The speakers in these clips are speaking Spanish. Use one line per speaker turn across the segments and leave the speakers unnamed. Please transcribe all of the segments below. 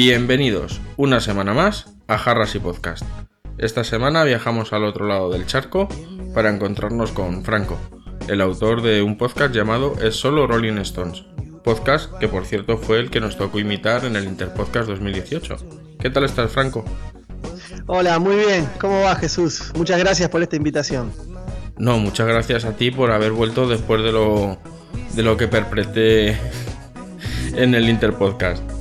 Bienvenidos una semana más a Jarras y Podcast. Esta semana viajamos al otro lado del charco para encontrarnos con Franco, el autor de un podcast llamado Es solo Rolling Stones. Podcast que por cierto fue el que nos tocó imitar en el Interpodcast 2018. ¿Qué tal estás, Franco?
Hola, muy bien. ¿Cómo va Jesús? Muchas gracias por esta invitación.
No, muchas gracias a ti por haber vuelto después de lo, de lo que perpetré en el Interpodcast.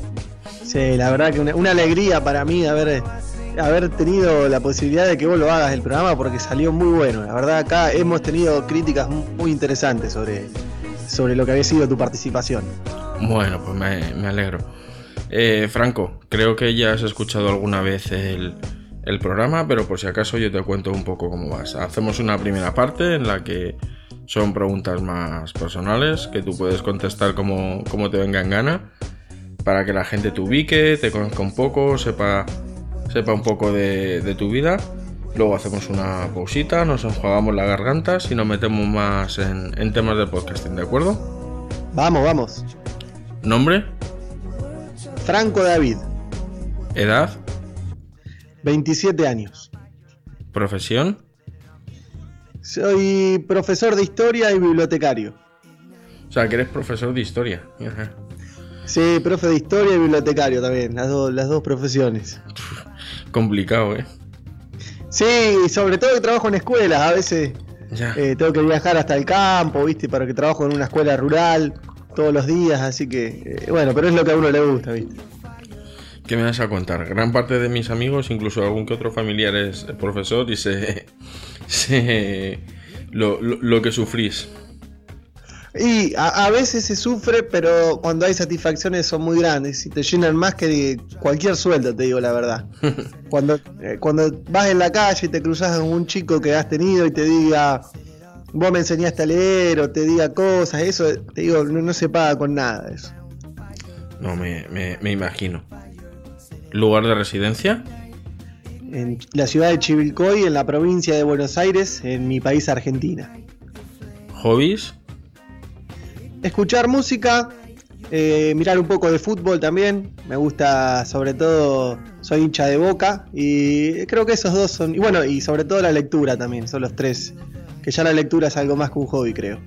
Sí, la verdad que una, una alegría para mí de haber, haber tenido la posibilidad de que vos lo hagas el programa porque salió muy bueno. La verdad acá hemos tenido críticas mu- muy interesantes sobre, sobre lo que había sido tu participación.
Bueno, pues me, me alegro. Eh, Franco, creo que ya has escuchado alguna vez el, el programa, pero por si acaso yo te cuento un poco cómo vas. Hacemos una primera parte en la que son preguntas más personales que tú puedes contestar como, como te venga en gana para que la gente te ubique, te conozca un poco, sepa, sepa un poco de, de tu vida. Luego hacemos una pausita, nos enjuagamos las gargantas y nos metemos más en, en temas de podcasting, ¿de acuerdo?
Vamos, vamos.
¿Nombre?
Franco David,
¿Edad?
27 años.
¿Profesión?
Soy profesor de historia y bibliotecario.
O sea, que eres profesor de historia. Ajá.
Sí, profe de historia y bibliotecario también, las, dos las dos profesiones.
Complicado, ¿eh?
Sí, sobre todo que trabajo en escuelas, a veces. Eh, tengo que viajar hasta el campo, ¿viste? Para que trabajo en una escuela rural todos los días, así que, eh, bueno, pero es lo que a uno le gusta, ¿viste?
¿Qué me vas a contar? Gran parte de mis amigos, incluso algún que otro familiar es profesor y sé, sé lo, lo- lo que sufrís.
Y a, a veces se sufre, pero cuando hay satisfacciones son muy grandes y te llenan más que de cualquier sueldo, te digo la verdad. Cuando, eh, cuando vas en la calle y te cruzas con un chico que has tenido y te diga, vos me enseñaste a leer o te diga cosas, eso, te digo, no, no se paga con nada eso.
No, me, me- me imagino. ¿Lugar de residencia?
En la ciudad de Chivilcoy, en la provincia de Buenos Aires, en mi país Argentina.
¿Hobbies?
Escuchar música, eh, mirar un poco de fútbol también. Me gusta, sobre todo, soy hincha de boca. Y creo que esos dos son. Y bueno, y sobre todo la lectura también, son los tres. Que ya la lectura es algo más que un hobby, creo.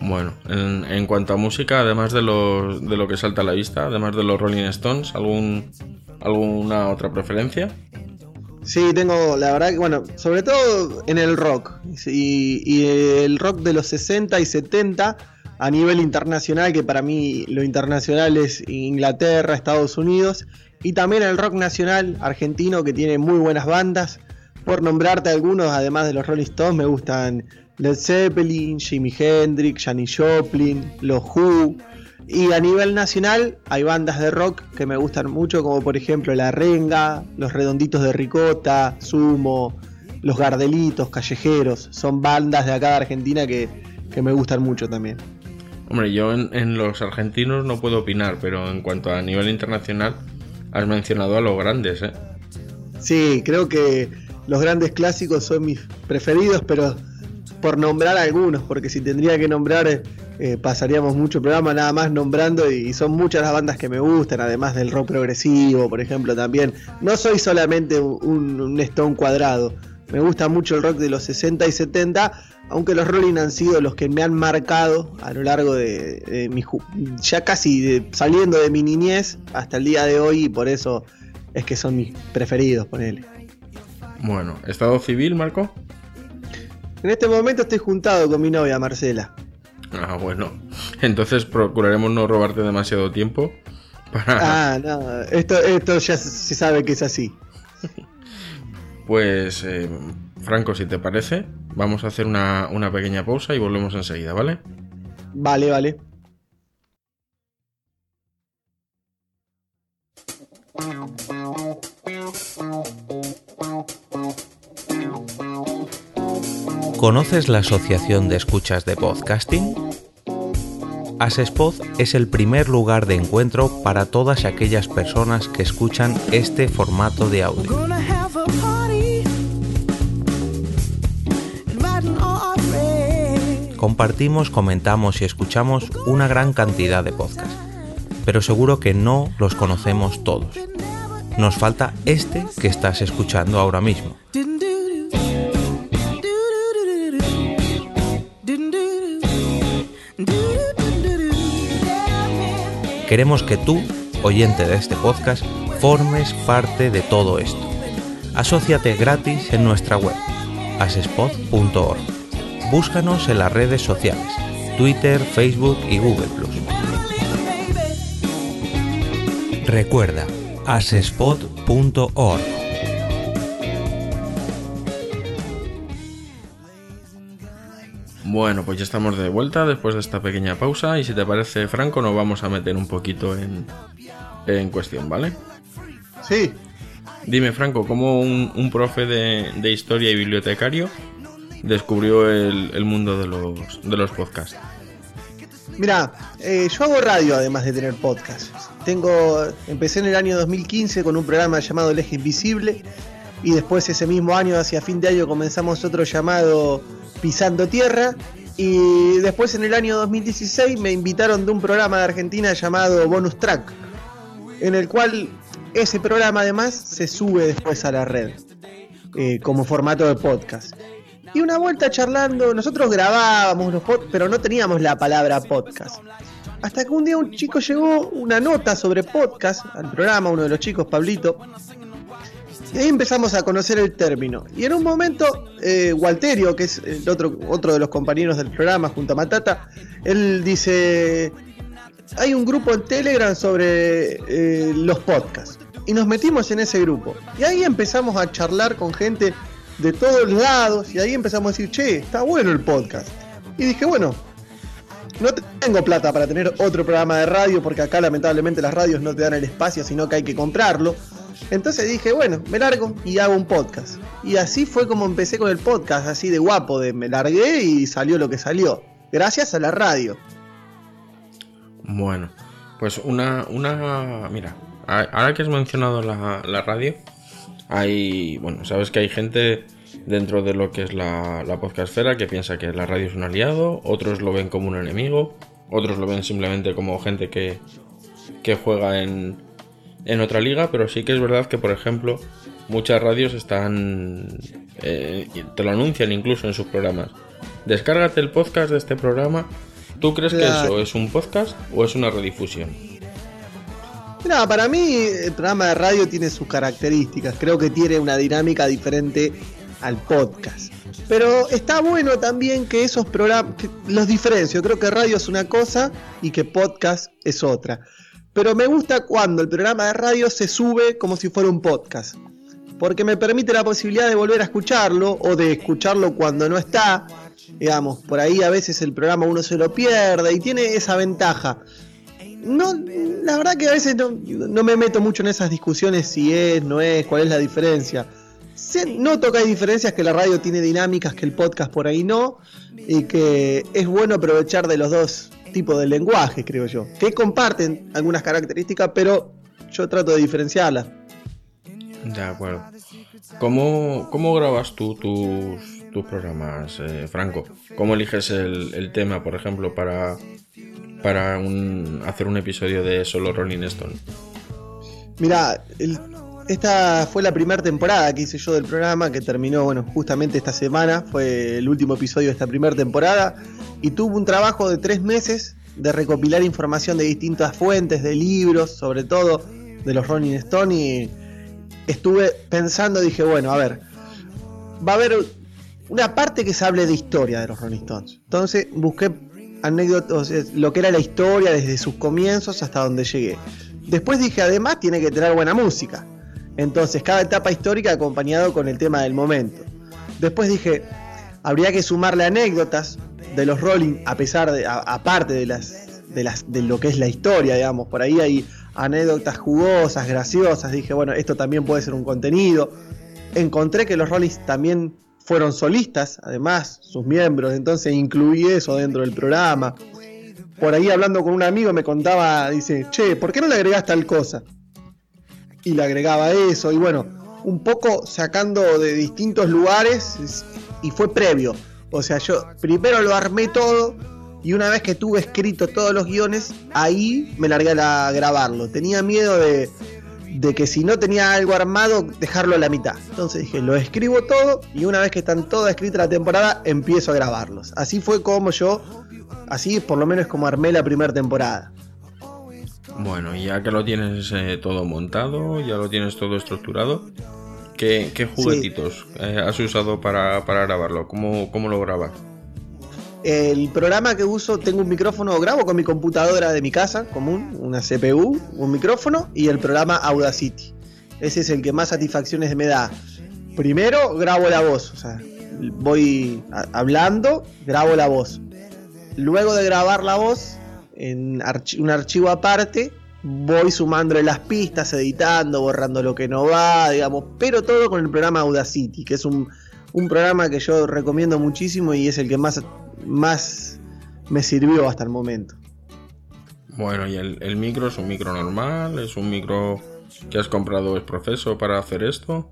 Bueno, en, en cuanto a música, además de, los, de lo que salta a la vista, además de los Rolling Stones, ¿algún, ¿alguna otra preferencia?
Sí, tengo, la verdad que, bueno, sobre todo en el rock. Y, y el rock de los 60 y 70 a nivel internacional, que para mí lo internacional es Inglaterra, Estados Unidos. Y también el rock nacional argentino, que tiene muy buenas bandas. Por nombrarte algunos, además de los Rolling Stones, me gustan Led Zeppelin, Jimi Hendrix, Janis Joplin, los Who. Y a nivel nacional hay bandas de rock que me gustan mucho, como por ejemplo La Renga, Los Redonditos de Ricota, Sumo, Los Gardelitos, Callejeros. Son bandas de acá de Argentina que, que me gustan mucho también.
Hombre, yo en, los argentinos no puedo opinar, pero en cuanto a nivel internacional, has mencionado a los grandes, ¿eh?
Sí, creo que los grandes clásicos son mis preferidos, pero por nombrar algunos, porque si tendría que nombrar, eh, pasaríamos mucho programa nada más nombrando, y, son muchas las bandas que me gustan, además del rock progresivo, por ejemplo, también. No soy solamente un Stone cuadrado, me gusta mucho el rock de los 60 y 70, aunque los Rolling han sido los que me han marcado a lo largo de, de mi ya casi de- saliendo de mi niñez hasta el día de hoy, y por eso es que son mis preferidos, ponele.
Bueno, ¿estado civil, Marco?
En este momento estoy juntado con mi novia Marcela.
Ah, bueno. Entonces procuraremos no robarte demasiado tiempo para...
Ah, no, esto, esto ya se sabe que es así.
Pues, eh, Franco, si te parece, vamos a hacer una, una pequeña pausa y volvemos enseguida, ¿vale?
Vale, vale.
¿Conoces la Asociación de Escuchas de Podcasting? Asespod es el primer lugar de encuentro para todas aquellas personas que escuchan este formato de audio. Compartimos, comentamos y escuchamos una gran cantidad de podcasts, pero seguro que no los conocemos todos. Nos falta este que estás escuchando ahora mismo. Queremos que tú, oyente de este podcast, formes parte de todo esto. Asociate gratis en nuestra web, asespod.org. Búscanos en las redes sociales, Twitter, Facebook y Google Recuerda, asespod.org.
Bueno, pues ya estamos de vuelta después de esta pequeña pausa y si te parece, Franco, nos vamos a meter un poquito en, en cuestión, ¿vale?
Sí,
Dime, Franco, ¿cómo un, un profe de, de historia y bibliotecario descubrió el, mundo de los, de los podcasts?
Mira, eh, yo hago radio además de tener podcast. Tengo, empecé en el año 2015 con un programa llamado El Eje Invisible y después ese mismo año, hacia fin de año, comenzamos otro llamado Pisando Tierra y después en el año 2016 me invitaron de un programa de Argentina llamado Bonus Track, en el cual ese programa además se sube después a la red eh, como formato de podcast. Y una vuelta charlando, nosotros grabábamos los pero no teníamos la palabra podcast. Hasta que un día un chico llegó una nota sobre podcast al programa, uno de los chicos, Pablito. Y ahí empezamos a conocer el término. Y en un momento, eh, Walterio, que es el otro, otro de los compañeros del programa junto a Matata, él dice, hay un grupo en Telegram sobre eh, los podcasts. Y nos metimos en ese grupo. Y ahí empezamos a charlar con gente de todos lados. Y ahí empezamos a decir, che, está bueno el podcast. Y dije, bueno, no tengo plata para tener otro programa de radio, porque acá lamentablemente las radios no te dan el espacio, sino que hay que comprarlo. Entonces dije, bueno, me largo y hago un podcast. Y así fue como empecé con el podcast, así de guapo, de me largué y salió lo que salió. Gracias a la radio.
Bueno, pues una, una, mira, ahora que has mencionado la, la radio, hay, bueno, sabes que hay gente dentro de lo que es la, la podcastfera que piensa que la radio es un aliado, otros lo ven como un enemigo, otros lo ven simplemente como gente que, que juega en, en otra liga, pero sí que es verdad que, por ejemplo, muchas radios están, eh, te lo anuncian incluso en sus programas. Descárgate el podcast de este programa. ¿Tú crees que eso es un podcast o es una redifusión?
Para mí el programa de radio tiene sus características. Creo que tiene una dinámica diferente al podcast. Pero está bueno también que esos programas los diferencio. Creo que radio es una cosa y que podcast es otra. Pero me gusta cuando el programa de radio se sube como si fuera un podcast. Porque me permite la posibilidad de volver a escucharlo o de escucharlo cuando no está. Digamos, por ahí a veces el programa uno se lo pierde y tiene esa ventaja. No, la verdad que a veces no, no me meto mucho en esas discusiones si es, no es, cuál es la diferencia. Se- noto que hay diferencias, que la radio tiene dinámicas que el podcast por ahí no, y que es bueno aprovechar de los dos tipos de lenguaje, creo yo, que comparten algunas características, pero yo trato de diferenciarlas.
De acuerdo. ¿Cómo, cómo grabas tú tus, tus programas, eh, Franco? ¿Cómo eliges el, el tema, por ejemplo, para, para hacer un episodio de solo Rolling Stone?
Mira, esta fue la primera temporada que hice yo del programa, que terminó, bueno, justamente esta semana, fue el último episodio de esta primera temporada, y tuvo un trabajo de tres meses de recopilar información de distintas fuentes, de libros, sobre todo de los Rolling Stone, y estuve pensando, dije, bueno, a ver, va a haber una parte que se hable de historia de los Rolling Stones. Entonces busqué anécdotas, lo que era la historia desde sus comienzos hasta donde llegué. Después dije, además tiene que tener buena música. Entonces, cada etapa histórica acompañado con el tema del momento. Después dije, habría que sumarle anécdotas de los Rolling, a pesar de, aparte de las, de las, de lo que es la historia, digamos. Por ahí hay anécdotas jugosas, graciosas. Dije, bueno, esto también puede ser un contenido. Encontré que los Rollins también fueron solistas, además, sus miembros, entonces incluí eso dentro del programa. Por ahí hablando con un amigo me contaba, dice, che, ¿por qué no le agregás tal cosa? Y le agregaba eso, y bueno, un poco sacando de distintos lugares y fue previo. O sea, yo primero lo armé todo y una vez que tuve escrito todos los guiones, ahí me largué a grabarlo. Tenía miedo de, de que si no tenía algo armado, dejarlo a la mitad. Entonces dije, lo escribo todo y una vez que están todas escritas la temporada, empiezo a grabarlos. Así fue como yo, así por lo menos como armé la primera temporada.
Bueno, ya que lo tienes eh, todo montado, ya lo tienes todo estructurado, ¿qué, juguetitos eh, has usado para, grabarlo? ¿Cómo, ¿Cómo, lo grabas?
El programa que uso, tengo un micrófono, grabo con mi computadora de mi casa común, una CPU, un micrófono y el programa Audacity. Ese es el que más satisfacciones me da. Primero grabo la voz, o sea, voy hablando, grabo la voz. Luego de grabar la voz, en un archivo aparte, voy sumándole las pistas, editando, borrando lo que no va, digamos, pero todo con el programa Audacity, que es un, programa que yo recomiendo muchísimo y es el que más, más me sirvió hasta el momento.
Bueno, ¿y el, micro es un micro normal? ¿Es un micro que has comprado es profeso para hacer esto?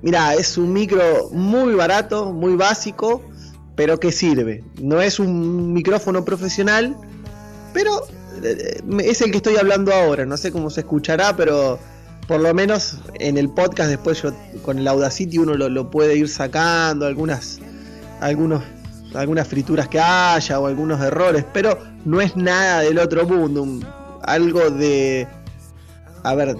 Mira, es un micro muy barato, muy básico, pero que sirve. No es un micrófono profesional, pero eh, es el que estoy hablando ahora. No sé cómo se escuchará, pero por lo menos en el podcast después yo con el Audacity uno lo, puede ir sacando algunas algunos algunas frituras que haya o algunos errores, pero no es nada del otro mundo, algo de a ver,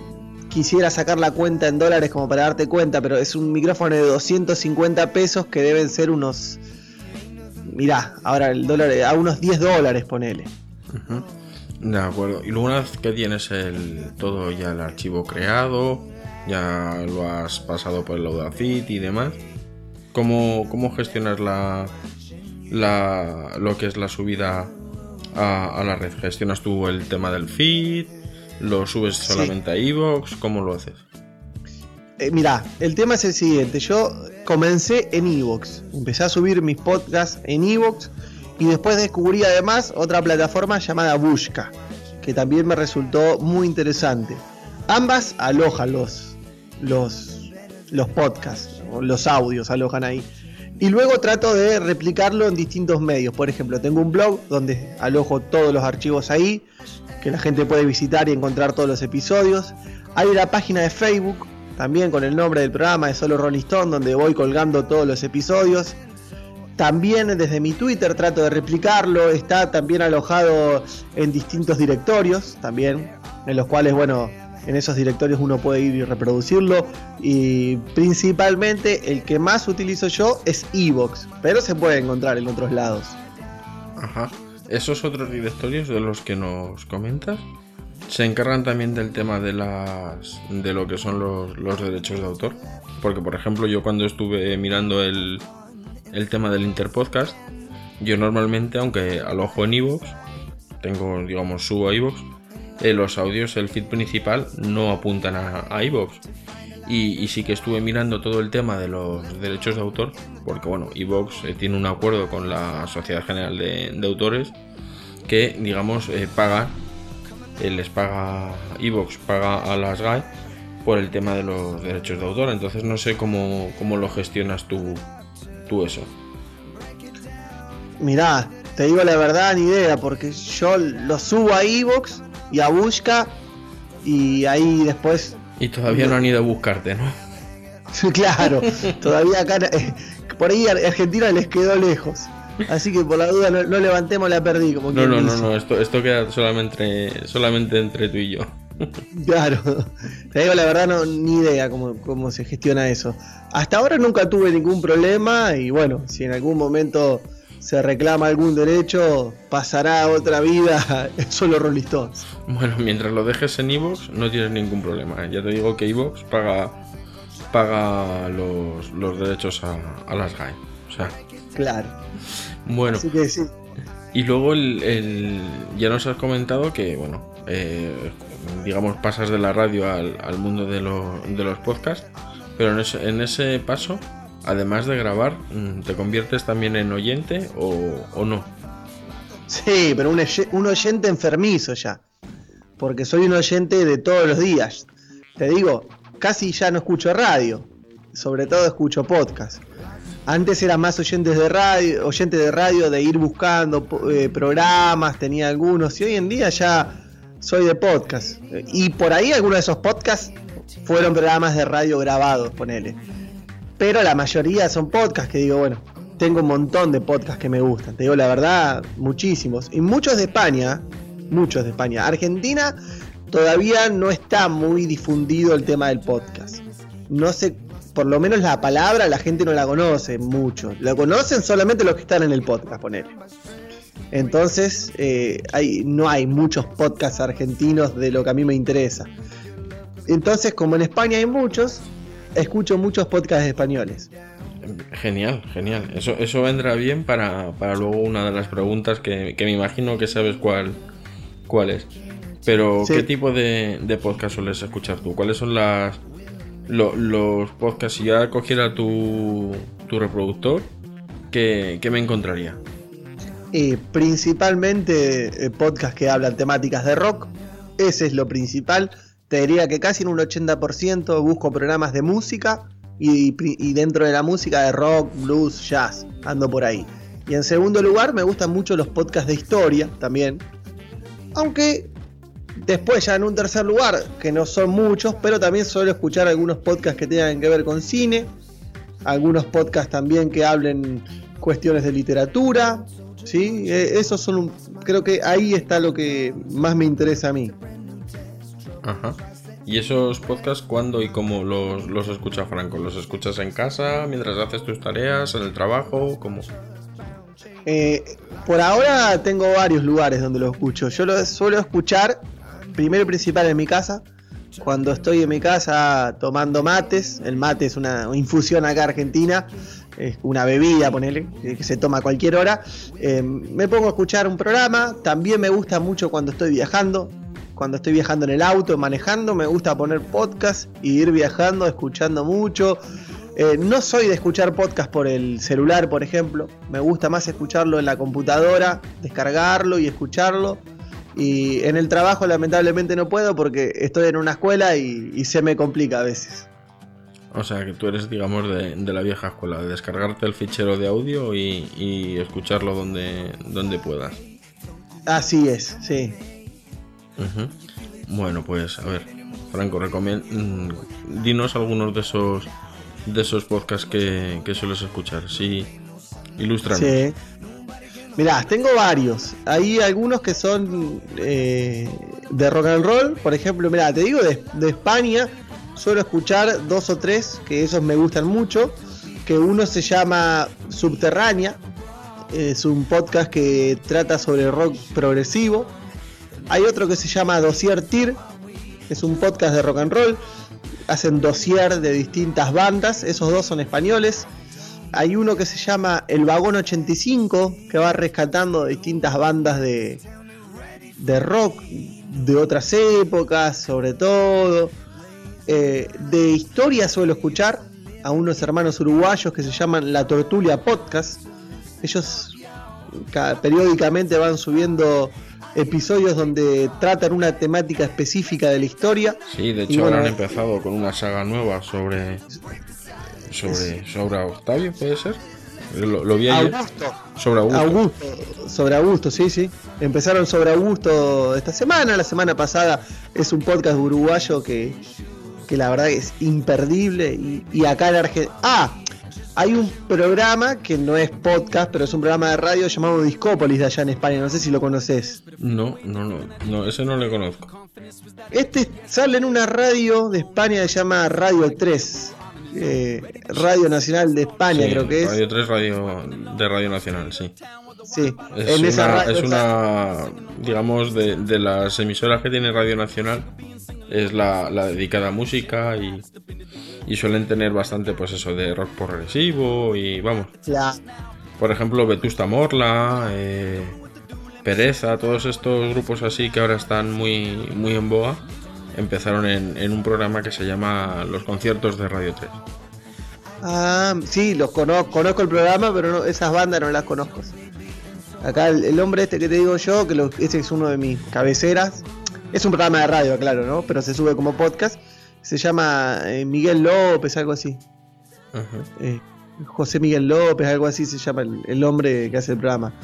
quisiera sacar la cuenta en dólares como para darte cuenta, pero es un micrófono de 250 pesos que deben ser unos mirá, ahora el dólar a unos 10 dólares ponele.
De acuerdo. Y una vez que tienes el todo ya el archivo creado, ya lo has pasado por el Audacity y demás, ¿cómo, cómo gestionas la, la, lo que es la subida a, la red? ¿Gestionas tú el tema del feed? ¿Lo subes solamente a Evox? ¿Cómo lo haces?
Eh, mira, el tema es el siguiente. Yo comencé en Evox. Empecé a subir mis podcasts en Evox y después descubrí además otra plataforma llamada Busca, que también me resultó muy interesante. Ambas alojan los, los, los podcasts, los audios alojan ahí. Y luego trato de replicarlo en distintos medios. Por ejemplo, tengo un blog donde alojo todos los archivos ahí, que la gente puede visitar y encontrar todos los episodios. Hay una página de Facebook, también con el nombre del programa de Solo Rolling Stone, donde voy colgando todos los episodios. También desde mi Twitter trato de replicarlo, está también alojado en distintos directorios, también, en los cuales, bueno, en esos directorios uno puede ir y reproducirlo. Y principalmente el que más utilizo yo es Evox, pero se puede encontrar en otros lados.
Ajá. Esos otros directorios de los que nos comentas se encargan también del tema de las de lo que son los, derechos de autor. Porque por ejemplo yo cuando estuve mirando el, el tema del Interpodcast, yo normalmente, aunque alojo en iVoox, tengo, digamos, subo a iVoox, eh, los audios, el feed principal, no apuntan a, a iVoox. Y, sí que estuve mirando todo el tema de los derechos de autor, porque bueno, iVoox eh, tiene un acuerdo con la Sociedad General de, Autores que, digamos, eh, paga, les paga iVoox, paga a las GAE por el tema de los derechos de autor. Entonces no sé cómo, cómo lo gestionas tú tú eso?
Mirá, te digo la verdad, ni idea, porque yo lo subo a Evox y a Busca y ahí después.
Y todavía no han ido a buscarte, ¿no?
claro, todavía acá, eh, por ahí Argentina les quedó lejos. Así que por la duda no, levantemos la perdí, como
No, no, no, no, esto, esto queda solamente, solamente entre tú y yo.
Claro, te digo la verdad, no, ni idea cómo, cómo se gestiona eso. Hasta ahora nunca tuve ningún problema y bueno, si en algún momento se reclama algún derecho, pasará a otra vida solo Rolling
Bueno, mientras lo dejes en Evox no tienes ningún problema. Ya te digo que Evox paga, paga los, los derechos a, a las GAE. O sea,
Claro.
bueno.
Así que sí.
Y luego el, el- ya nos has comentado que, bueno, eh, digamos, pasas de la radio al, al mundo de, lo- de los podcasts, pero en ese, en ese paso, además de grabar, mm, ¿te conviertes también en oyente o, o no?
Sí, pero un, un oyente enfermizo ya. Porque soy un oyente de todos los días. Te digo, casi ya no escucho radio. Sobre todo escucho podcast. Antes era más oyentes de radio, oyente de radio, de ir buscando eh, programas, tenía algunos. Y hoy en día ya soy de podcast. Y por ahí algunos de esos podcasts fueron programas de radio grabados, ponele. Pero la mayoría son podcasts que digo, bueno, tengo un montón de podcasts que me gustan. Te digo la verdad, muchísimos. Y muchos de España, muchos de España. Argentina todavía no está muy difundido el tema del podcast. No sé, por lo menos la palabra la gente no la conoce mucho. La conocen solamente los que están en el podcast, ponele. Entonces, eh, hay, no hay muchos podcasts argentinos de lo que a mí me interesa. Entonces, como en España hay muchos, escucho muchos podcasts españoles.
Genial, genial. Eso, eso vendrá bien para, para luego una de las preguntas que, que me imagino que sabes cuál, cuál es. Pero,
Sí.
¿qué tipo de, de podcast sueles escuchar tú? ¿Cuáles son las lo- los podcasts? Si ya cogiera tu, tu reproductor, ¿qué, qué me encontraría?
Principalmente eh, podcasts que hablan temáticas de rock. Ese es lo principal. Te diría que casi en un 80% busco programas de música y, dentro de la música de rock, blues, jazz. Ando por ahí. Y en segundo lugar me gustan mucho los podcasts de historia también. Aunque después ya en un tercer lugar, que no son muchos, pero también suelo escuchar algunos podcasts que tengan que ver con cine. Algunos podcasts también que hablen cuestiones de literatura. ¿sí? Eh, esos son creo que ahí está lo que más me interesa a mí.
Ajá. ¿Y esos podcasts cuándo y cómo los, los escucha Franco? ¿Los escuchas en casa, mientras haces tus tareas, en el trabajo? ¿Cómo?
Eh, por ahora tengo varios lugares donde lo escucho. Yo lo suelo escuchar primero y principal en mi casa. Cuando estoy en mi casa tomando mates, el mate es una infusión acá argentina, es una bebida, ponele, que que se toma a cualquier hora. Eh, me pongo a escuchar un programa, también me gusta mucho cuando estoy viajando, cuando estoy viajando en el auto, manejando, me gusta poner podcast y ir viajando, escuchando mucho. Eh, no soy de escuchar podcast por el celular, por ejemplo. Me gusta más escucharlo en la computadora, descargarlo y escucharlo. Y en el trabajo lamentablemente no puedo porque estoy en una escuela y, y se me complica a veces.
O sea, que tú eres, digamos, de, de la vieja escuela, de descargarte el fichero de audio y, y escucharlo donde, donde puedas.
Así es, sí.
Bueno, pues a ver, Franco, recomien- mm, dinos algunos de esos de esos podcasts que, sueles escuchar. Sí, ilústranos.
Sí. Mirá, tengo varios. Hay algunos que son eh, de rock and roll. Por ejemplo, mirá, te digo de, de España. Suelo escuchar dos o tres que esos me gustan mucho. Que uno se llama Subterránea. Es un podcast que trata sobre rock progresivo. Hay otro que se llama Dossier Tir. Es un podcast de rock and roll. Hacen dossier de distintas bandas. Esos dos son españoles. Hay uno que se llama El Vagón 85, que va rescatando distintas bandas de, de rock de otras épocas, sobre todo. Eh, de historia suelo escuchar a unos hermanos uruguayos que se llaman La Tortulia Podcast. Ellos ca- periódicamente van subiendo episodios donde tratan una temática específica de la historia.
Sí, de hecho
bueno,
ahora han empezado con una saga nueva sobre sobre sobre Octavio, puede ser. Lo, lo vi ayer.
Augusto,
Sobre Augusto.
Augusto, sobre Augusto, sí, sí. Empezaron sobre Augusto esta semana, la semana pasada es un podcast uruguayo que, que la verdad es imperdible y, y acá en Argentina... Ah, hay un programa que no es podcast, pero es un programa de radio llamado Discópolis de allá en España, no sé si lo conoces.
No, no, no, no, ese no le conozco.
Este sale en una radio de España que se llama Radio 3, eh, Radio Nacional de España
Sí,
creo que es.
Radio 3 radio de Radio Nacional, sí.
Sí,
Es,
en esa
una,
radio-
es una, digamos, de, de las emisoras que tiene Radio Nacional, es la, la dedicada a música y, y suelen tener bastante, pues eso, de rock progresivo y vamos.
Claro.
Por ejemplo, Vetusta Morla, eh, Pereza, todos estos grupos así que ahora están muy, muy en boga, empezaron en, en un programa que se llama Los conciertos de Radio 3.
Ah, sí, los conozco, conozco el programa, pero no- esas bandas no las conozco. Acá el, el hombre este que te digo yo, que lo- ese es uno de mis cabeceras, es un programa de radio, claro, ¿no? Pero se sube como podcast. Se llama eh, Miguel López, algo así.
Ajá.
Eh, José Miguel López, algo así se llama el, el hombre que hace el programa.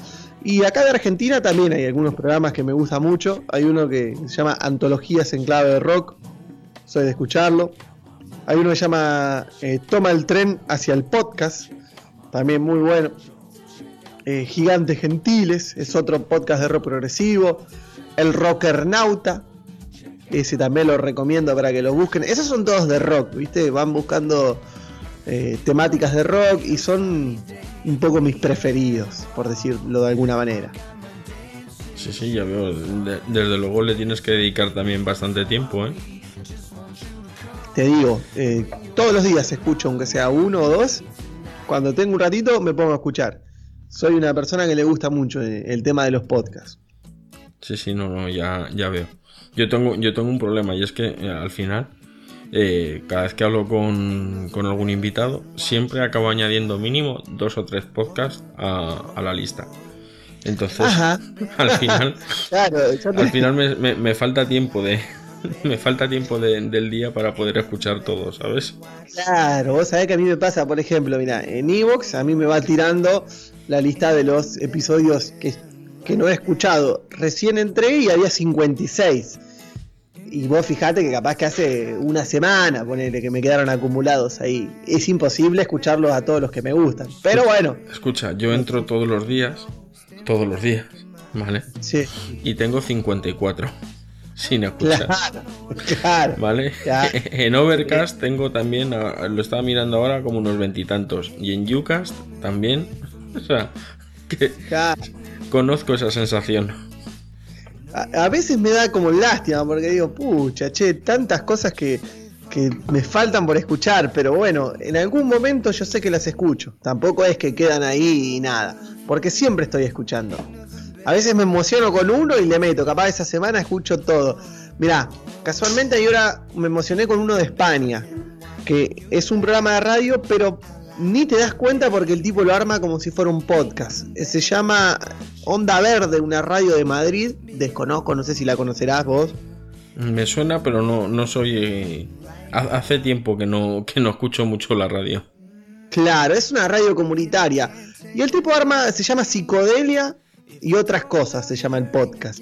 Y acá de Argentina también hay algunos programas que me gustan mucho. Hay uno que se llama Antologías en clave de rock. Soy de escucharlo. Hay uno que se llama eh, Toma el tren hacia el podcast. También muy bueno. Eh, Gigantes Gentiles es otro podcast de rock progresivo. El Rockernauta. Ese también lo recomiendo para que lo busquen. Esos son todos de rock, ¿viste? Van buscando eh, temáticas de rock y son un poco mis preferidos, por decirlo de alguna manera.
Sí, sí, ya veo. De- desde luego le tienes que dedicar también bastante tiempo, ¿eh?
Te digo, eh, todos los días escucho, aunque sea uno o dos. Cuando tengo un ratito, me pongo a escuchar. Soy una persona que le gusta mucho eh, el tema de los podcasts.
Sí, sí, no, no, ya, ya veo. Yo tengo, yo tengo un problema y es que eh, al final, eh, cada vez que hablo con, con algún invitado, siempre acabo añadiendo mínimo dos o tres podcasts a, a la lista. Entonces,
Ajá.
al final,
Claro,
al final me, me- me falta tiempo de. Me falta tiempo de- del día para poder escuchar todo, ¿sabes?
Claro, vos sabés que a mí me pasa, por ejemplo, mira, en Evox a mí me va tirando la lista de los episodios que, que no he escuchado. Recién entré y había 56. Y vos fijate que capaz que hace una semana, ponele, que me quedaron acumulados ahí. Es imposible escucharlos a todos los que me gustan. Pero bueno,
Escucha, yo entro todos los días, todos los días, ¿vale?
sí,
Y tengo 54 sin escuchar.
claro, claro.
¿Vale?
Ya.
En Overcast tengo también, lo estaba mirando ahora, como unos veintitantos. Y, en Ucast también. O sea, que
claro.
Conozco esa sensación.
A, veces me da como lástima porque digo, pucha, che, tantas cosas que, que me faltan por escuchar, pero bueno, en algún momento yo sé que las escucho. Tampoco es que quedan ahí y nada, porque siempre estoy escuchando. A veces me emociono con uno y le meto, capaz esa semana escucho todo. Mirá, casualmente ahora me emocioné con uno de España, que es un programa de radio, pero ni te das cuenta porque el tipo lo arma como si fuera un podcast. Se llama Onda Verde, una radio de Madrid. Desconozco, no sé si la conocerás vos.
Me suena, pero no, no soy. eh, ha- Hace tiempo que no, que no escucho mucho la radio.
Claro, es una radio comunitaria. Y el tipo arma, se llama Psicodelia y otras cosas, se llama el podcast.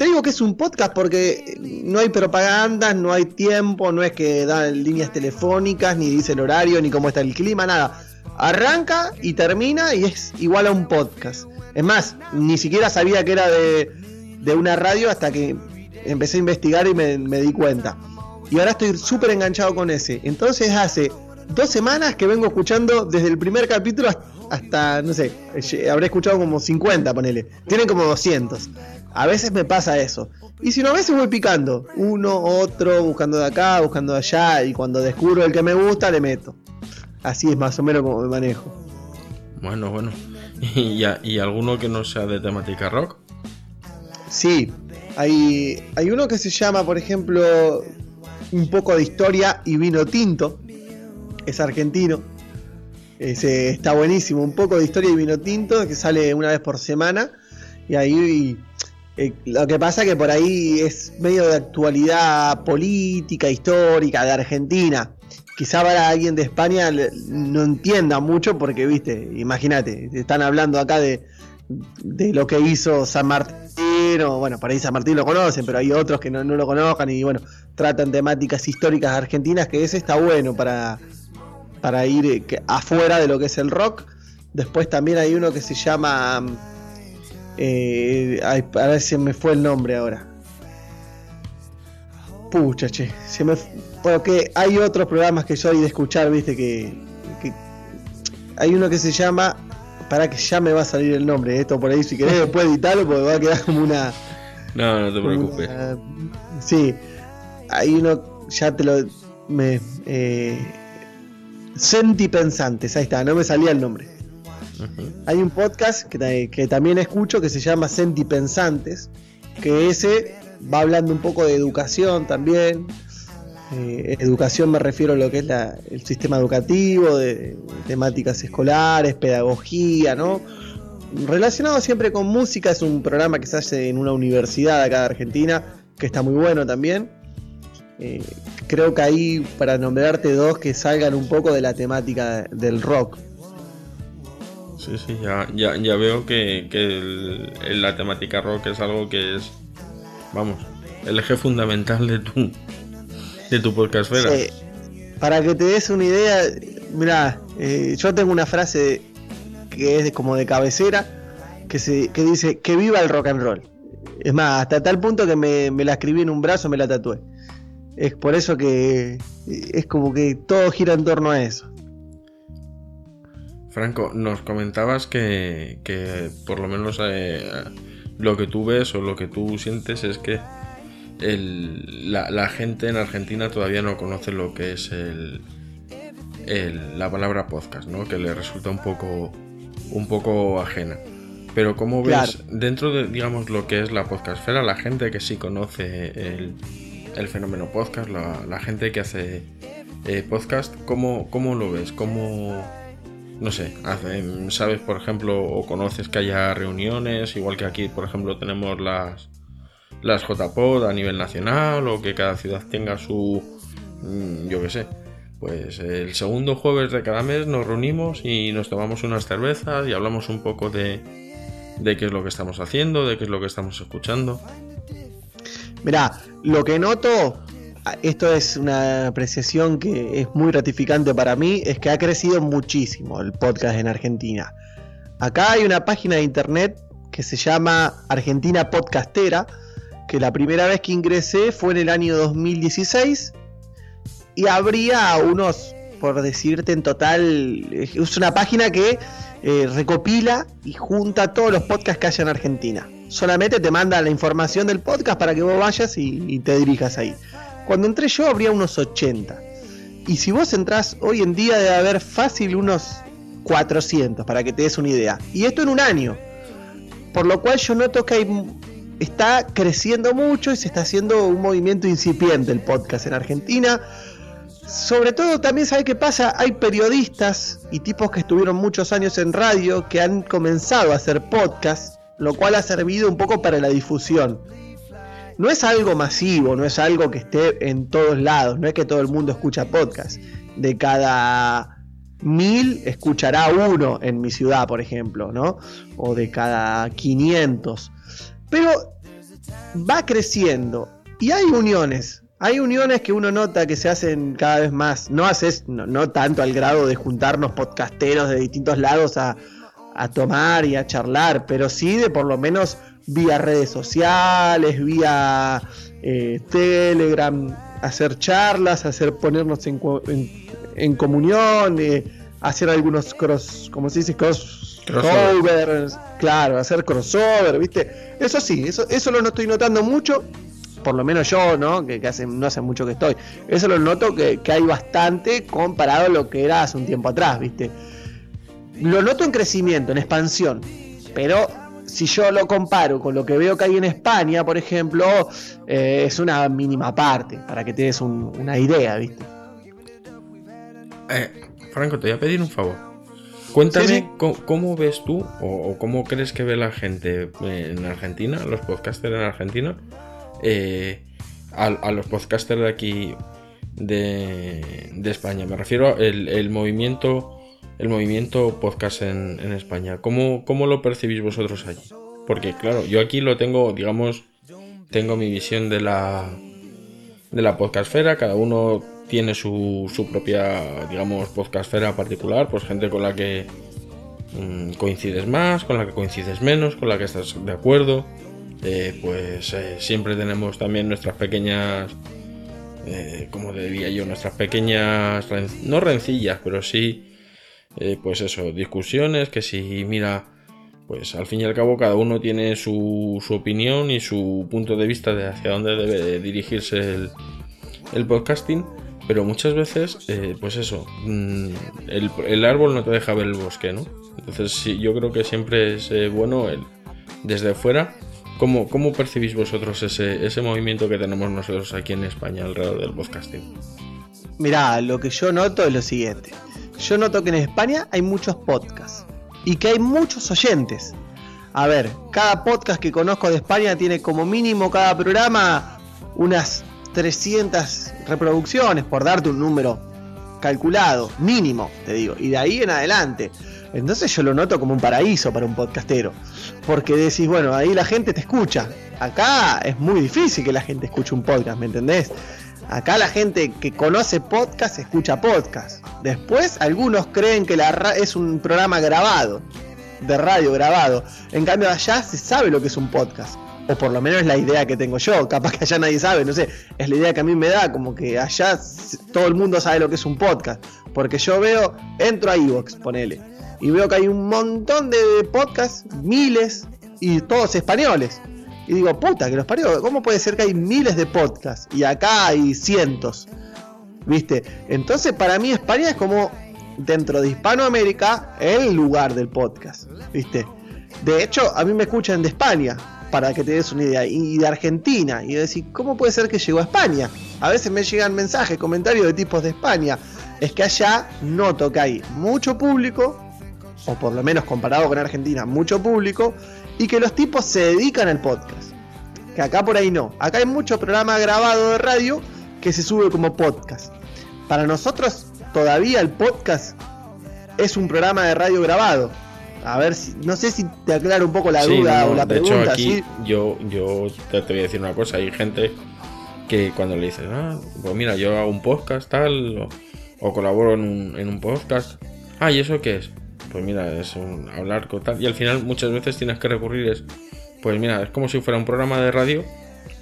Te digo que es un podcast porque no hay propagandas, no hay tiempo, no es que da líneas telefónicas, ni dice el horario, ni cómo está el clima, nada. Arranca y termina y es igual a un podcast. Es más, ni siquiera sabía que era de, de una radio hasta que empecé a investigar y me, me di cuenta. Y ahora estoy súper enganchado con ese. Entonces hace dos semanas que vengo escuchando desde el primer capítulo hasta, hasta, no sé, eh, habré escuchado como 50, ponele. Tienen como 200. A veces me pasa eso. Y si no, a veces voy picando. Uno, otro, buscando de acá, buscando de allá. Y cuando descubro el que me gusta, le meto. Así es más o menos como me manejo.
Bueno, bueno. ¿Y, a- y alguno que no sea de temática rock?
Sí, hay, hay uno que se llama, por ejemplo, un poco de historia y vino tinto. Es argentino. Ese está buenísimo. Un poco de historia y vino tinto que sale una vez por semana. Y ahí eh, lo que pasa que por ahí es medio de actualidad política, histórica de Argentina. Quizá para alguien de España no entienda mucho porque, viste, imagínate, están hablando acá de, de lo que hizo San Martín, bueno, por ahí San Martín lo conocen, pero hay otros que no, no lo conozcan y bueno, tratan temáticas históricas argentinas, que ese está bueno para, para ir eh, afuera de lo que es el rock. Después también hay uno que se llama... eh, ay, a ver si me fue el nombre ahora. Pucha, che, se me fu- porque hay otros programas que soy de escuchar, viste, que, que- hay uno que se llama, para que ya me va a salir el nombre, esto por ahí si querés después editarlo porque va a quedar como una,
No, no te preocupes.
una- sí, hay uno, ya te lo, me, eh, Sentipensantes, ahí está, no me salía el nombre. Hay un podcast que, también escucho que se llama Sentipensantes, que ese va hablando un poco de educación también. Eh, educación me refiero a lo que es el sistema educativo, de, temáticas escolares, pedagogía, ¿no? Relacionado siempre con música, es un programa que se hace en una universidad acá de Argentina, que está muy bueno también. Eh, creo que ahí, para nombrarte dos que salgan un poco de la temática del rock.
Sí, sí, ya, ya, veo que, la temática rock es algo que es, vamos, el eje fundamental de tu, de tu podcast. Sí.
Para que te des una idea, mira, eh, yo tengo una frase que es como de cabecera que, se, que dice que viva el rock and roll. Es más, hasta tal punto que me, me la escribí en un brazo, me la tatué. Es por eso que es como que todo gira en torno a eso.
Franco, nos comentabas que, por lo menos eh, lo que tú ves o lo que tú sientes es que la, gente en Argentina todavía no conoce lo que es el, la palabra podcast, ¿no? Que le resulta un poco, un poco ajena. Pero ¿cómo ves dentro de, digamos, lo que es la podcastfera, la gente que sí conoce el, el fenómeno podcast, la, gente que hace eh, podcast, ¿cómo, ¿cómo, lo ves? ¿Cómo, no sé, sabes, por ejemplo, o conoces que haya reuniones, igual que aquí, por ejemplo, tenemos las, las JPod a nivel nacional, o que cada ciudad tenga su, mm, yo qué sé, pues el segundo jueves de cada mes nos reunimos y nos tomamos unas cervezas y hablamos un poco de, de qué es lo que estamos haciendo, de qué es lo que estamos escuchando.
Mira, lo que noto esto es una apreciación que es muy gratificante para mí, es que ha crecido muchísimo el podcast en Argentina. Acá hay una página de internet que se llama Argentina Podcastera, que la primera vez que ingresé fue en el año 2016 y habría unos, por decirte en total, es una página que eh, recopila y junta todos los podcasts que hay en Argentina. Solamente te manda la información del podcast para que vos vayas y te dirijas ahí. Cuando entré yo habría unos 80. Y si vos entrás hoy en día debe haber fácil unos 400, para que te des una idea. Y esto en un año. Por lo cual yo noto que está creciendo mucho y se está haciendo un movimiento incipiente el podcast en Argentina. Sobre todo también, ¿sabe qué pasa? Hay periodistas y tipos que estuvieron muchos años en radio que han comenzado a hacer podcast, lo cual ha servido un poco para la difusión no es algo masivo, no es algo que esté en todos lados, no es que todo el mundo escucha podcast. De cada mil escuchará uno en mi ciudad, por ejemplo, ¿no? O de cada 500. Pero va creciendo y hay uniones. Hay uniones que uno nota que se hacen cada vez más. No haces, no, tanto al grado de juntarnos podcasteros de distintos lados a, a tomar y a charlar, pero sí de por lo menos vía redes sociales, vía eh, Telegram, hacer charlas, hacer ponernos en, en, comunión, eh, hacer algunos cross, como se dice, cross crossovers, claro, hacer crossover, ¿viste? Eso sí, eso, eso lo no estoy notando mucho, por lo menos yo, ¿no? Que, hace, no hace mucho que estoy. Eso lo noto que, que hay bastante comparado a lo que era hace un tiempo atrás, ¿viste? Lo noto en crecimiento, en expansión, pero si yo lo comparo con lo que veo que hay en España, por ejemplo, eh, es una mínima parte, para que te des una idea, ¿viste?
Eh, Franco, te voy a pedir un favor. Cuéntame Cómo, ves tú o, cómo crees que ve la gente en Argentina, los podcasters en Argentina, eh, a, los podcasters de aquí de, España. Me refiero al el movimiento el movimiento podcast en, España. ¿Cómo, ¿Cómo, lo percibís vosotros allí? Porque claro, yo aquí lo tengo, digamos, tengo mi visión de la de la podcastfera, cada uno tiene su, su propia, digamos, podcastfera particular, pues gente con la que mm, coincides más, con la que coincides menos, con la que estás de acuerdo. Eh, pues eh, siempre tenemos también nuestras pequeñas, eh, como diría yo, nuestras pequeñas, no rencillas, pero sí eh, pues eso, discusiones, que si mira, pues al fin y al cabo cada uno tiene su, opinión y su punto de vista de hacia dónde debe dirigirse el, podcasting, pero muchas veces, eh, pues eso, mm, el, el, árbol no te deja ver el bosque, ¿no? Entonces sí, yo creo que siempre es eh, bueno el, desde fuera. ¿Cómo, ¿Cómo percibís vosotros ese, ese movimiento que tenemos nosotros aquí en España alrededor del podcasting?
Mirá, lo que yo noto es lo siguiente. Yo noto que en España hay muchos podcasts y que hay muchos oyentes. A ver, cada podcast que conozco de España tiene como mínimo cada programa unas 300 reproducciones, por darte un número calculado, mínimo, te digo, y de ahí en adelante. Entonces yo lo noto como un paraíso para un podcastero, porque decís, bueno, ahí la gente te escucha. Acá es muy difícil que la gente escuche un podcast, ¿me entendés? Acá la gente que conoce podcast escucha podcast. Después algunos creen que la es un programa grabado, de radio grabado. En cambio allá se sabe lo que es un podcast o por lo menos es la idea que tengo yo, capaz que allá nadie sabe, no sé, es la idea que a mí me da, como que allá todo el mundo sabe lo que es un podcast, porque yo veo, entro a Evox, ponele, y veo que hay un montón de podcasts, miles, y todos españoles. Y digo, puta, que los parió, ¿cómo puede ser que hay miles de podcasts y acá hay cientos? ¿Viste? Entonces para mí España es como dentro de Hispanoamérica el lugar del podcast, ¿viste? De hecho, a mí me escuchan de España, para que te des una idea, y de Argentina, y decir, ¿cómo puede ser que llegó a España? A veces me llegan mensajes, comentarios de tipos de España. Es que allá noto que hay mucho público, o por lo menos comparado con Argentina, mucho público, y que los tipos se dedican al podcast. Que acá por ahí no. Acá hay mucho programa grabado de radio que se sube como podcast. Para nosotros todavía el podcast es un programa de radio grabado a ver si, no sé si te aclaro un poco la duda o la
de
pregunta.
Hecho, aquí yo, yo te, voy a decir una cosa, hay gente que cuando le dices, ah, pues mira, yo hago un podcast tal, o, colaboro en un, en un, podcast, ah, ¿y eso qué es? Pues mira, es un, hablar con tal, y al final muchas veces tienes que recurrir, es, pues mira, es como si fuera un programa de radio,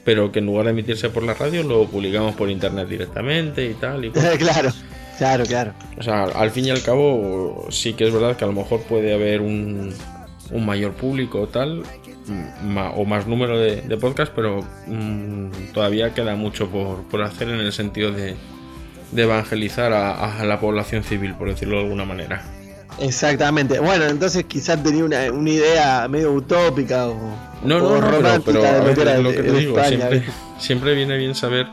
pero que en lugar de emitirse por la radio lo publicamos por internet directamente y tal. Y
claro. Claro, claro.
O sea, al fin y al cabo, sí que es verdad que a lo mejor puede haber un, un mayor público o tal, o más número de, de podcasts, pero mm, todavía queda mucho por, por, hacer en el sentido de, de evangelizar a, a, la población civil, por decirlo de alguna manera.
Exactamente. Bueno, entonces quizás tenía una, una idea medio utópica o,
no, no, no, pero, pero lo que te digo, siempre, siempre viene bien saber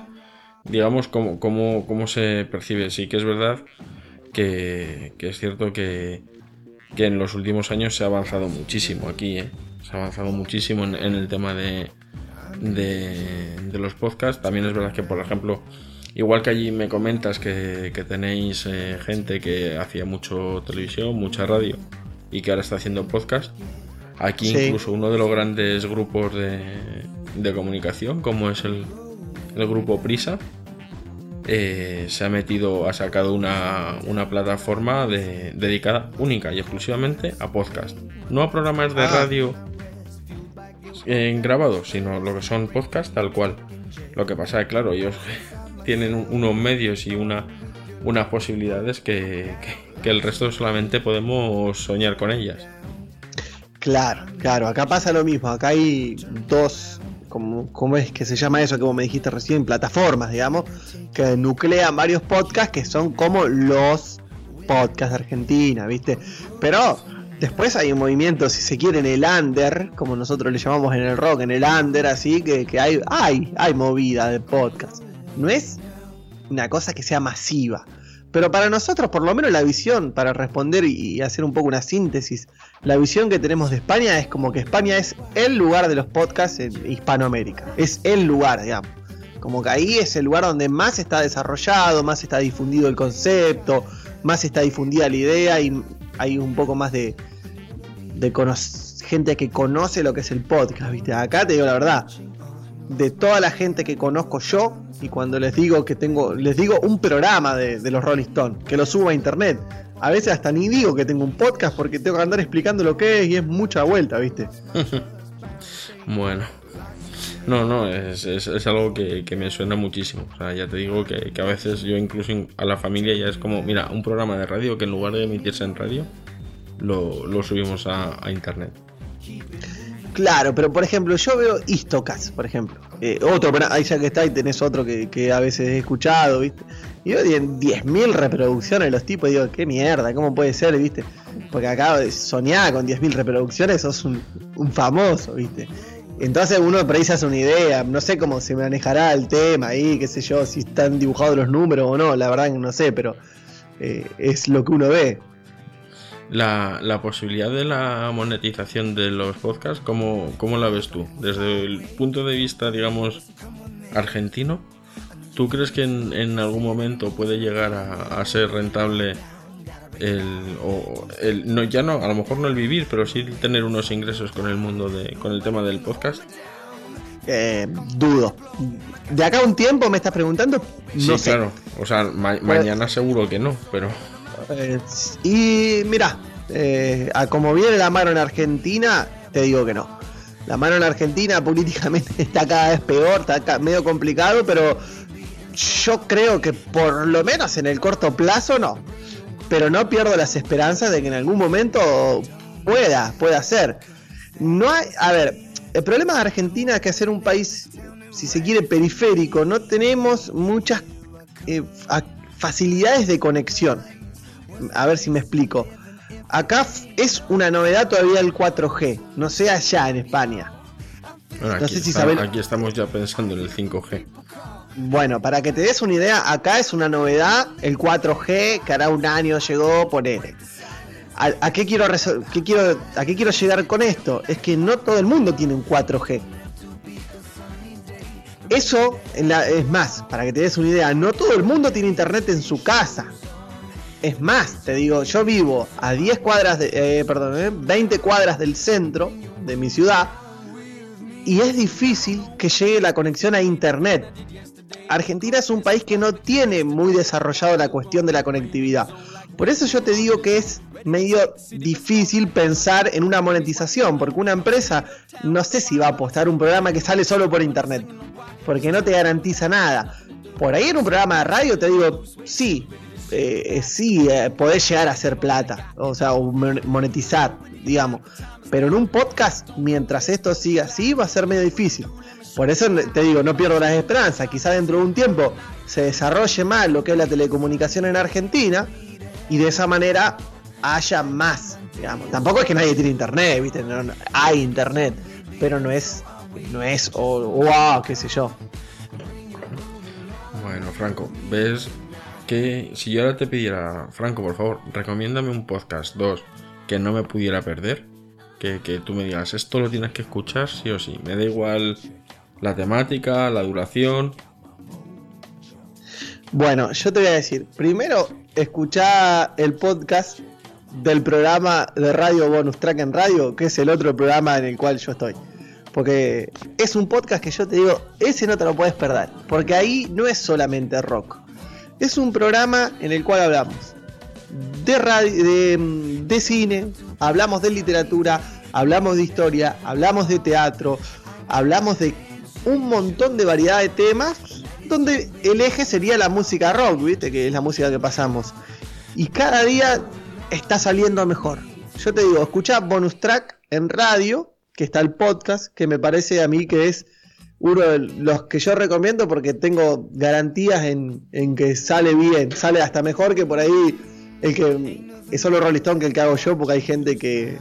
digamos, cómo, cómo, cómo se percibe. Sí que es verdad que, que es cierto que, que, en los últimos años se ha avanzado muchísimo aquí, ¿eh? se ha avanzado muchísimo en, el tema de, de, de, los podcasts. También es verdad que, por ejemplo, igual que allí me comentas que, que tenéis eh, gente que hacía mucho televisión, mucha radio y que ahora está haciendo podcast. Aquí incluso uno de los grandes grupos de, de comunicación, como es el, el grupo Prisa, eh, se ha metido, ha sacado una, una plataforma dedicada única y exclusivamente a podcast. No a programas de ah. radio en grabados, sino lo que son podcast tal cual. Lo que pasa es claro, ellos tienen unos medios y una, unas posibilidades que, que el resto solamente podemos soñar con ellas.
Claro, claro, acá pasa lo mismo, acá hay dos ¿cómo, es que se llama eso? Como me dijiste recién, plataformas, digamos, que nuclean varios podcasts que son como los podcasts de Argentina, ¿viste? Pero después hay un movimiento, si se quiere, en el under, como nosotros le llamamos en el rock, en el under, así que, que hay, hay, hay movida de podcast. No es una cosa que sea masiva. Pero para nosotros, por lo menos la visión, para responder y hacer un poco una síntesis, la visión que tenemos de España es como que España es el lugar de los podcasts en Hispanoamérica. Es el lugar, digamos. Como que ahí es el lugar donde más está desarrollado, más está difundido el concepto, más está difundida la idea y hay un poco más de, gente que conoce lo que es el podcast, ¿viste? Acá te digo la verdad, de toda la gente que conozco yo, y cuando les digo que tengo, les digo un programa de, los Rolling Stones, que lo subo a internet. A veces hasta ni digo que tengo un podcast porque tengo que andar explicando lo que es y es mucha vuelta, ¿viste?
bueno. No, no, es, es, algo que, me suena muchísimo. O sea, ya te digo que, a veces yo incluso a la familia ya es como, mira, un programa de radio que en lugar de emitirse en radio, lo, subimos a, a internet.
Claro, pero por ejemplo, yo veo Istocas, por ejemplo. Eh, otro, ahí ya que está, y tenés otro que, a veces he escuchado, ¿viste? Y yo 10.000 reproducciones los tipos, digo, qué mierda, ¿cómo puede ser, viste? Porque acá soñar con 10.000 reproducciones, sos un, un, famoso, viste. Entonces uno por ahí se hace una idea, no sé cómo se manejará el tema ahí, qué sé yo, si están dibujados los números o no, la verdad que no sé, pero eh, es lo que uno ve.
La, la, posibilidad de la monetización de los podcasts, ¿cómo, ¿cómo, la ves tú? Desde el punto de vista, digamos, argentino, ¿tú crees que en, algún momento puede llegar a, ser rentable el, o el, no, ya no, a lo mejor no el vivir, pero sí tener unos ingresos con el mundo de, con el tema del podcast?
Eh, dudo. De acá a un tiempo me estás preguntando.
No sí, claro. O sea, mañana seguro que no, pero.
Eh, y mira, eh, a como viene la mano en Argentina, te digo que no. La mano en Argentina políticamente está cada vez peor, está medio complicado, pero yo creo que por lo menos en el corto plazo no. Pero no pierdo las esperanzas de que en algún momento pueda, pueda ser. No hay, a ver, el problema de Argentina es que hacer un país, si se quiere, periférico, no tenemos muchas eh, facilidades de conexión. A ver si me explico. Acá es una novedad todavía el 4G, no sé allá en España.
aquí, estamos ya pensando en el 5G.
Bueno, para que te des una idea, acá es una novedad el 4G, que hará un año llegó, ponele. ¿A, qué quiero qué quiero, ¿A qué quiero llegar con esto? Es que no todo el mundo tiene un 4G. Eso es más, para que te des una idea, no todo el mundo tiene internet en su casa. Es más, te digo, yo vivo a 10 cuadras, de, eh, perdón, 20 eh, cuadras del centro de mi ciudad y es difícil que llegue la conexión a internet. Argentina es un país que no tiene muy desarrollado la cuestión de la conectividad. Por eso yo te digo que es medio difícil pensar en una monetización, porque una empresa no sé si va a apostar un programa que sale solo por internet, porque no te garantiza nada. Por ahí en un programa de radio te digo, sí, eh, sí, eh, podés llegar a hacer plata, o sea, monetizar, digamos. Pero en un podcast, mientras esto siga así, va a ser medio difícil. Por eso te digo, no pierdo las esperanzas. Quizá dentro de un tiempo se desarrolle más lo que es la telecomunicación en Argentina y de esa manera haya más, digamos. Tampoco es que nadie tiene internet, ¿viste? hay internet, pero no es, no es, o wow, qué sé yo.
Bueno, Franco, ves que si yo ahora te pidiera, Franco, por favor, recomiéndame un podcast, dos, que no me pudiera perder, que, tú me digas, esto lo tienes que escuchar sí o sí, me da igual la temática, la duración.
Bueno, yo te voy a decir, primero, escuchá el podcast del programa de radio Bonus Track en Radio, que es el otro programa en el cual yo estoy. Porque es un podcast que yo te digo, ese no te lo puedes perder. Porque ahí no es solamente rock. Es un programa en el cual hablamos de, radio, de, cine, hablamos de literatura, hablamos de historia, hablamos de teatro, hablamos de un montón de variedad de temas donde el eje sería la música rock, ¿viste? Que es la música que pasamos. Y cada día está saliendo mejor. Yo te digo, escucha bonus track en radio, que está el podcast, que me parece a mí que es uno de los que yo recomiendo porque tengo garantías en, que sale bien, sale hasta mejor que por ahí el que es solo Rolling Stone que el que hago yo porque hay gente que,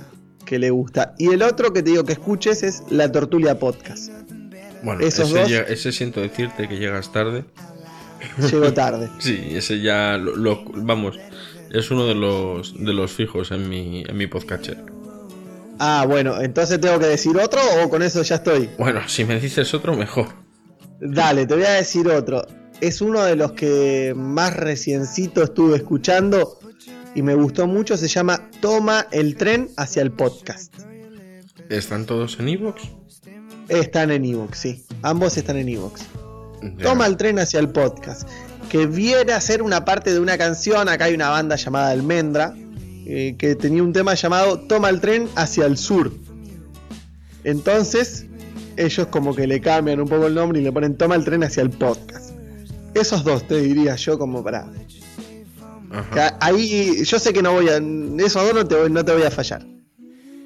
le gusta. Y el otro que te digo que escuches es La Tortulia Podcast.
Bueno, ese, siento decirte que llegas tarde.
Llego tarde.
sí, ese ya lo, vamos, es uno de los de los fijos en mi en mi podcatcher.
Ah, bueno, entonces tengo que decir otro o con eso ya estoy.
Bueno, si me dices otro, mejor.
Dale, te voy a decir otro. Es uno de los que más reciencito estuve escuchando y me gustó mucho. Se llama Toma el tren hacia el podcast.
¿Están todos en Evox?
Están en Evox, sí. Ambos están en Evox. Toma el tren hacia el podcast. Que viene a ser una parte de una canción. Acá hay una banda llamada Almendra eh, que tenía un tema llamado Toma el tren hacia el sur. Entonces, ellos como que le cambian un poco el nombre y le ponen Toma el tren hacia el podcast. Esos dos te diría yo como para... Ahí yo sé que no voy a... Esos dos no te, no te voy a fallar.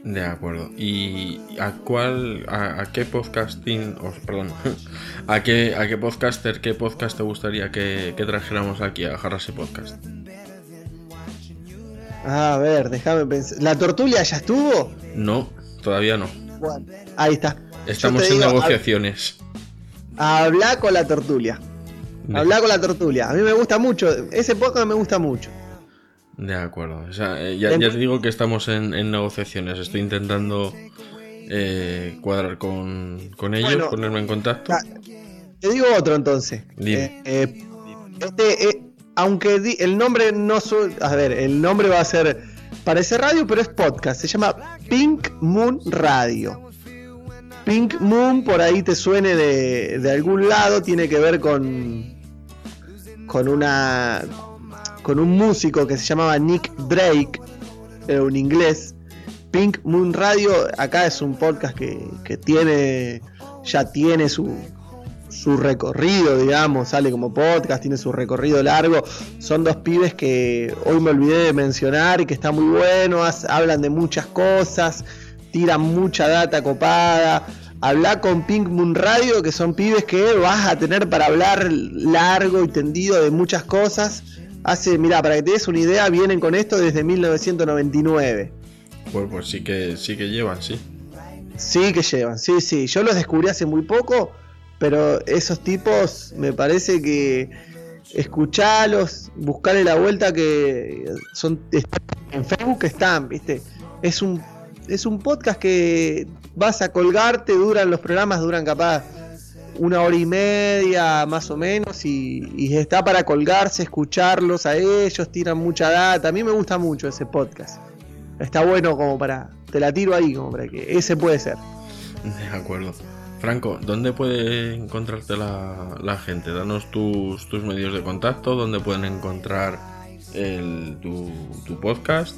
De acuerdo. ¿Y a cuál, a, qué podcasting, perdón, a qué, a qué podcaster, qué podcast te gustaría que, trajéramos aquí a Jarrasi Podcast?
A ver, déjame pensar. ¿La tortulia ya estuvo?
No, todavía no.
Bueno, ahí está.
Estamos en negociaciones.
Habla con la tortulia. Habla con la tortulia. A mí me gusta mucho. Ese podcast me gusta mucho.
De acuerdo. Eh, ya, te digo que estamos en, negociaciones. Estoy intentando eh, cuadrar con, ellos, ponerme en contacto.
Te digo otro entonces. Eh, este, aunque el nombre no a ver, el nombre va a ser parece radio, pero es podcast. Se llama Pink Moon Radio. Pink Moon por ahí te suene de, de algún lado, tiene que ver con con una con un músico que se llamaba Nick Drake, era un inglés. Pink Moon Radio, acá es un podcast que, tiene, ya tiene su, su recorrido, digamos, sale como podcast, tiene su recorrido largo. Son dos pibes que hoy me olvidé de mencionar y que están muy buenos, hablan de muchas cosas, tiran mucha data copada. Habla con Pink Moon Radio, que son pibes que vas a tener para hablar largo y tendido de muchas cosas hace, mira, para que te des una idea, vienen con esto desde 1999.
Pues, pues sí que sí que llevan, sí.
Sí que llevan, sí, sí. Yo los descubrí hace muy poco, pero esos tipos me parece que escuchalos, buscarle la vuelta que son en Facebook están, ¿viste? Es un es un podcast que vas a colgarte, duran los programas, duran capaz una hora y media más o menos y, está para colgarse, escucharlos a ellos, tiran mucha data. A mí me gusta mucho ese podcast. Está bueno como para, te la tiro ahí como para que ese puede ser.
De acuerdo. Franco, ¿dónde puede encontrarte la, gente? Danos tus, tus, medios de contacto, dónde pueden encontrar el, tu, podcast.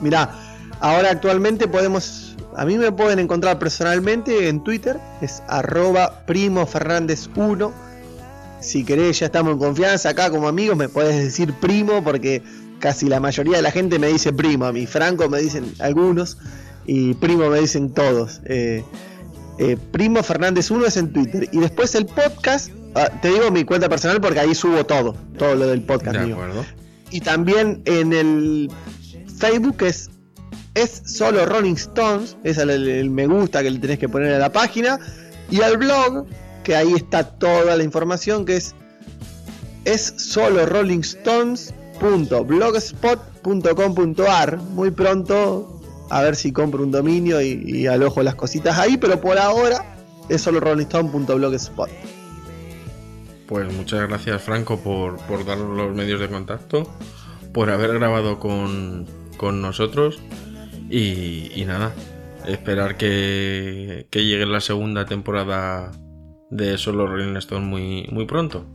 Mira, ahora actualmente podemos a mí me pueden encontrar personalmente en Twitter, es arroba primofernández1. Si querés, ya estamos en confianza acá como amigos, me puedes decir primo porque casi la mayoría de la gente me dice primo. A mí Franco me dicen algunos y primo me dicen todos. Eh, eh, primo Fernández 1 es en Twitter. Y después el podcast, ah, te digo mi cuenta personal porque ahí subo todo, todo lo del podcast mío. Y también en el Facebook es es solo Rolling Stones, es el, me gusta que le tenés que poner a la página, y al blog, que ahí está toda la información, que es es solo Rolling Stones.blogspot.com.ar. Muy pronto, a ver si compro un dominio y, alojo las cositas ahí, pero por ahora es solo rollingstone.blogspot.
Pues muchas gracias Franco por, por dar los medios de contacto, por haber grabado con, con nosotros y, nada, esperar que, llegue la segunda temporada de Solo Rolling Stone muy, muy pronto.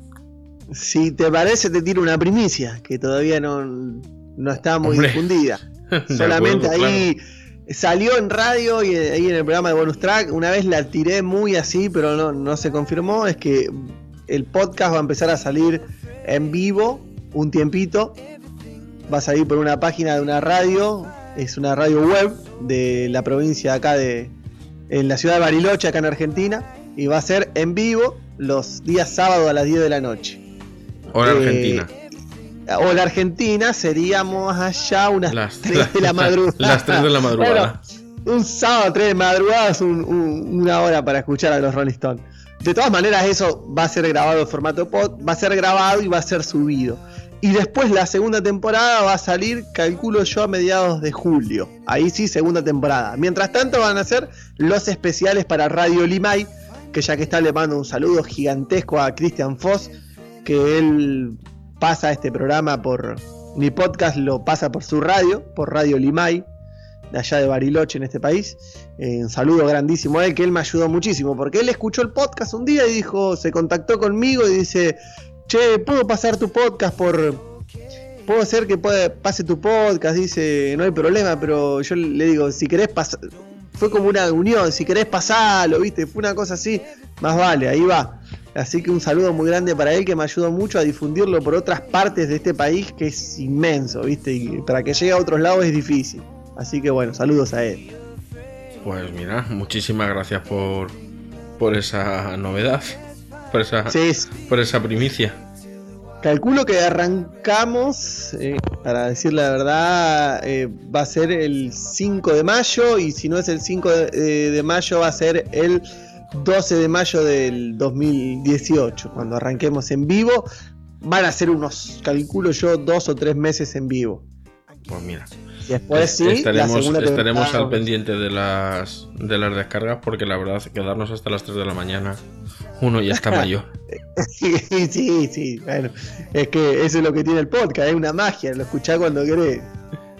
Si te parece, te tiro una primicia que todavía no, no está muy difundida. Solamente ahí salió en radio y ahí en el programa de Bonus Track. Una vez la tiré muy así, pero no, no se confirmó. Es que el podcast va a empezar a salir en vivo un tiempito. Va a salir por una página de una radio es una radio web de la provincia acá de en la ciudad de Bariloche, acá en Argentina, y va a ser en vivo los días sábados a las 10 de la noche.
Hora eh, Argentina.
O la Argentina seríamos allá unas las, 3 de la madrugada.
Las 3 de la madrugada.
un sábado 3 de madrugada es una hora para escuchar a los Rolling Stones. De todas maneras, eso va a ser grabado en formato pod, va a ser grabado y va a ser subido. Y después la segunda temporada va a salir, calculo yo, a mediados de julio. Ahí sí, segunda temporada. Mientras tanto van a ser los especiales para Radio Limay, que ya que está le mando un saludo gigantesco a Christian Foss, que él pasa este programa por... Mi podcast lo pasa por su radio, por Radio Limay, de allá de Bariloche en este país. Eh, un saludo grandísimo a él, que él me ayudó muchísimo, porque él escuchó el podcast un día y dijo, se contactó conmigo y dice, che, ¿puedo pasar tu podcast por... Puedo hacer que pase tu podcast, dice, no hay problema, pero yo le digo, si querés pasar... Fue como una unión, si querés pasarlo, viste, fue una cosa así, más vale, ahí va. Así que un saludo muy grande para él que me ayudó mucho a difundirlo por otras partes de este país que es inmenso, ¿viste? Y para que llegue a otros lados es difícil. Así que bueno, saludos a él.
Pues mira, muchísimas gracias por, por esa novedad, por esa,
Sí,
por esa primicia.
calculo que arrancamos, eh, para decir la verdad, eh, va a ser el 5 de mayo y si no es el 5 de, eh, de mayo va a ser el 12 de mayo del 2018, cuando arranquemos en vivo. Van a ser unos, calculo yo, dos o tres meses en vivo.
Pues mira,
Y después sí,
estaremos, estaremos al pendiente de las, de las descargas porque la verdad quedarnos hasta las 3 de la mañana uno ya está mayor.
Sí, sí, sí, bueno, es que eso es lo que tiene el podcast, es una magia, lo escuchás cuando querés.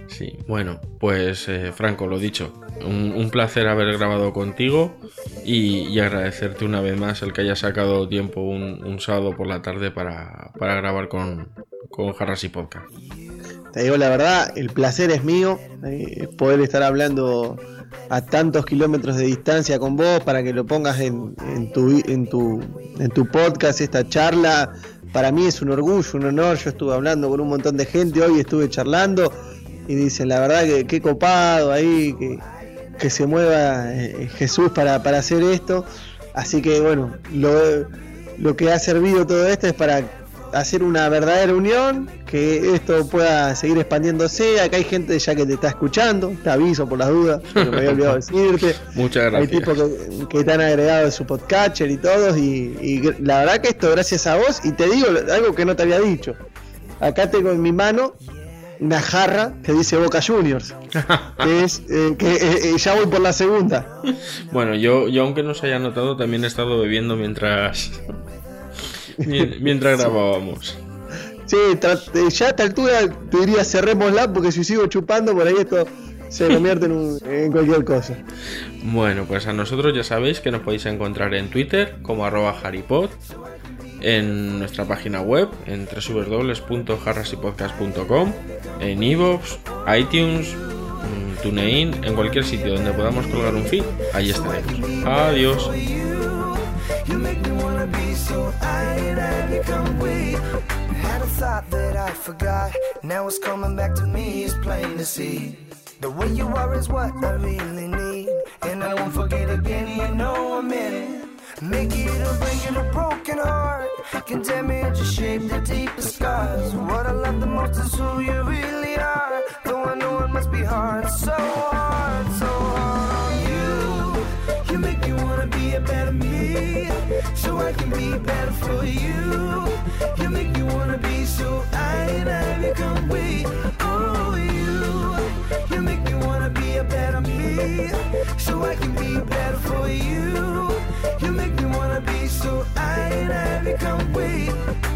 Sí, bueno, pues eh, Franco, lo dicho, un, un placer haber grabado contigo y, y agradecerte una vez más el que hayas sacado tiempo un, un sábado por la tarde para, para grabar con, con Jarras y Podcast.
Te digo la verdad, el placer es mío, eh, poder estar hablando a tantos kilómetros de distancia con vos para que lo pongas en, en tu, en, tu, en tu podcast, esta charla. Para mí es un orgullo, un honor. Yo estuve hablando con un montón de gente hoy, estuve charlando y dicen la verdad que qué copado ahí, que, que se mueva eh, Jesús para, para hacer esto. Así que bueno, lo, lo que ha servido todo esto es para hacer una verdadera unión, que esto pueda seguir expandiéndose. Acá hay gente ya que te está escuchando, te aviso por las dudas, porque me había olvidado decirte.
Muchas
Hay
gracias.
tipos que, que te han agregado de su podcatcher y todos, y, y la verdad que esto gracias a vos, y te digo algo que no te había dicho. Acá tengo en mi mano una jarra que dice Boca Juniors, que es eh, que eh, eh, ya voy por la segunda.
Bueno, yo, yo aunque no se haya notado, también he estado bebiendo mientras, mien- mientras grabábamos.
Sí, ya a esta altura te diría cerrémosla porque si sigo chupando por ahí esto se convierte en, un- en cualquier cosa.
Bueno, pues a nosotros ya sabéis que nos podéis encontrar en Twitter como arroba haripod, en nuestra página web en www.jarrasypodcast.com, en iVoox, iTunes, mm, TuneIn, en cualquier sitio donde podamos colgar un feed, ahí estaremos. Adiós.
The way you are is what I really need. And I won't forget again. You know I'm in it. Make it or break it, a broken heart. Can damage or shape the deepest scars. What I love the most is who you really are. Though I know it must be hard, so hard, so hard on you. You make me wanna be a better me, so I can be better for you. You make me wanna be so I and I become we. Oh, you. You make so I can be better for you. You make me wanna be so I and I become we.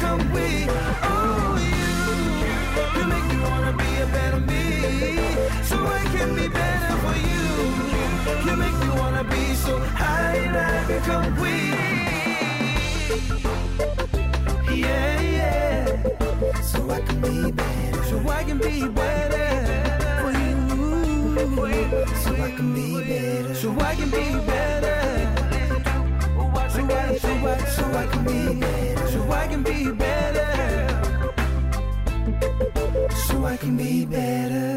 Oh, you, you make me wanna be a better me. So I can be better for you. You make me wanna be so and I become. Yeah, yeah. So I can be better. So I can be better for you. So I can be better. So I can be better. So I, so I, so I can be better. Can be better. So I can be better.